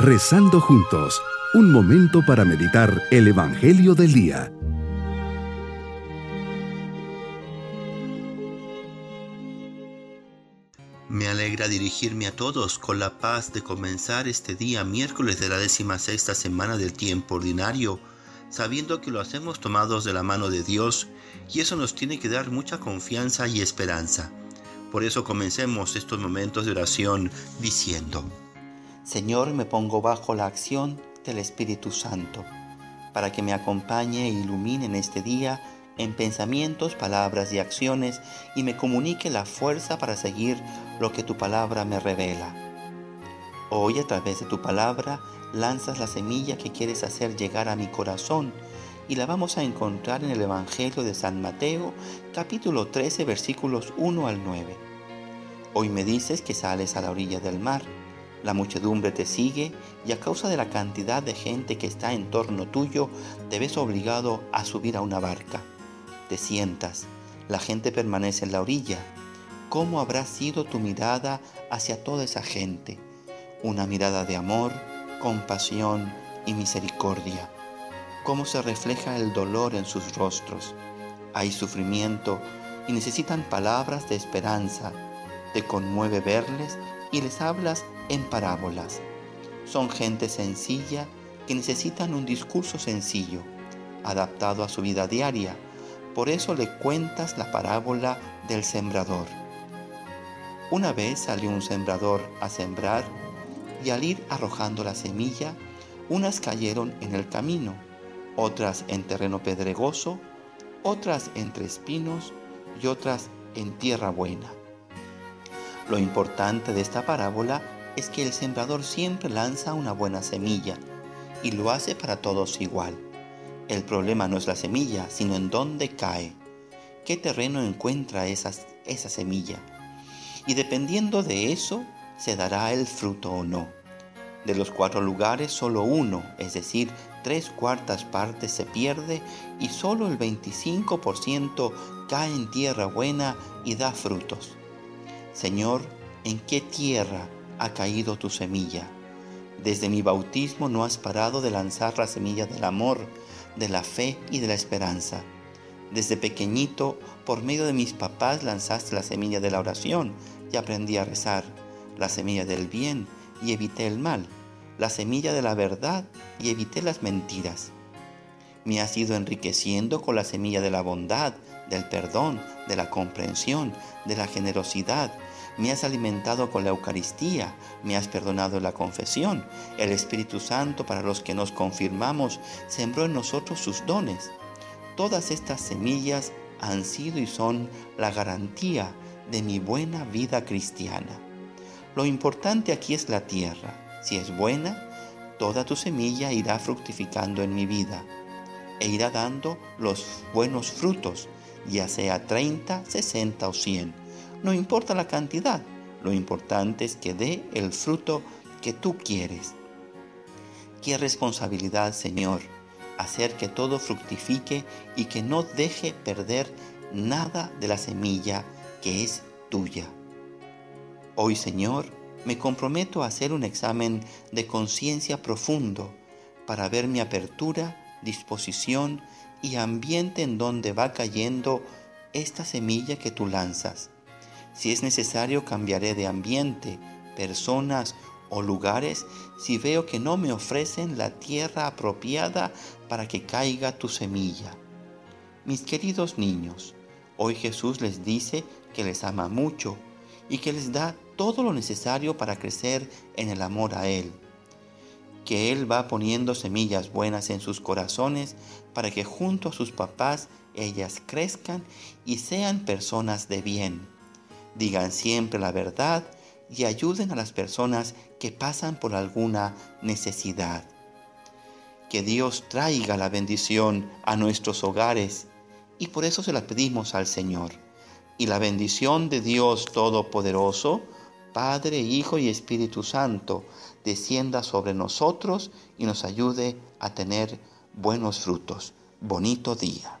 Rezando juntos, un momento para meditar el Evangelio del Día. Me alegra dirigirme a todos con la paz de comenzar este día miércoles de la décima sexta semana del tiempo ordinario, sabiendo que lo hacemos tomados de la mano de Dios y eso nos tiene que dar mucha confianza y esperanza. Por eso comencemos estos momentos de oración diciendo, Señor, me pongo bajo la acción del Espíritu Santo, para que me acompañe e ilumine en este día en pensamientos, palabras y acciones, y me comunique la fuerza para seguir lo que tu palabra me revela. Hoy a través de tu palabra lanzas la semilla que quieres hacer llegar a mi corazón, y la vamos a encontrar en el Evangelio de San Mateo, capítulo 13, versículos 1 al 9. Hoy me dices que sales a la orilla del mar la muchedumbre te sigue y a causa de la cantidad de gente que está en torno tuyo, te ves obligado a subir a una barca. Te sientas, la gente permanece en la orilla. ¿Cómo habrá sido tu mirada hacia toda esa gente? Una mirada de amor, compasión y misericordia. ¿Cómo se refleja el dolor en sus rostros? Hay sufrimiento y necesitan palabras de esperanza. Te conmueve verles y les hablas en parábolas. Son gente sencilla que necesitan un discurso sencillo, adaptado a su vida diaria. Por eso le cuentas la parábola del sembrador. Una vez salió un sembrador a sembrar y al ir arrojando la semilla, unas cayeron en el camino, otras en terreno pedregoso, otras entre espinos y otras en tierra buena. Lo importante de esta parábola es que el sembrador siempre lanza una buena semilla y lo hace para todos igual. El problema no es la semilla, sino en dónde cae, qué terreno encuentra esa, semilla. Y dependiendo de eso, se dará el fruto o no. De los cuatro lugares, solo uno, es decir, tres cuartas partes se pierde y solo el 25% cae en tierra buena y da frutos. Señor, ¿en qué tierra ha caído tu semilla. Desde mi bautismo no has parado de lanzar la semilla del amor, de la fe y de la esperanza. Desde pequeñito, por medio de mis papás, lanzaste la semilla de la oración y aprendí a rezar, la semilla del bien y evité el mal, la semilla de la verdad y evité las mentiras. Me has ido enriqueciendo con la semilla de la bondad, del perdón, de la comprensión, de la generosidad, me has alimentado con la Eucaristía, me has perdonado la confesión. El Espíritu Santo, para los que nos confirmamos, sembró en nosotros sus dones. Todas estas semillas han sido y son la garantía de mi buena vida cristiana. Lo importante aquí es la tierra. Si es buena, toda tu semilla irá fructificando en mi vida e irá dando los buenos frutos, ya sea 30, 60 o 100 no importa la cantidad, lo importante es que dé el fruto que tú quieres. Qué responsabilidad, Señor, hacer que todo fructifique y que no deje perder nada de la semilla que es tuya. Hoy, Señor, me comprometo a hacer un examen de conciencia profundo para ver mi apertura, disposición y ambiente en donde va cayendo esta semilla que tú lanzas. Si es necesario, cambiaré de ambiente, personas o lugares si veo que no me ofrecen la tierra apropiada para que caiga tu semilla. Mis queridos niños, hoy Jesús les dice que les ama mucho y que les da todo lo necesario para crecer en el amor a Él. Que Él va poniendo semillas buenas en sus corazones para que junto a sus papás ellas crezcan y sean personas de bien digan siempre la verdad y ayuden a las personas que pasan por alguna necesidad. Que Dios traiga la bendición a nuestros hogares y por eso se la pedimos al Señor. Y la bendición de Dios Todopoderoso, Padre, Hijo y Espíritu Santo, descienda sobre nosotros y nos ayude a tener buenos frutos. Bonito día.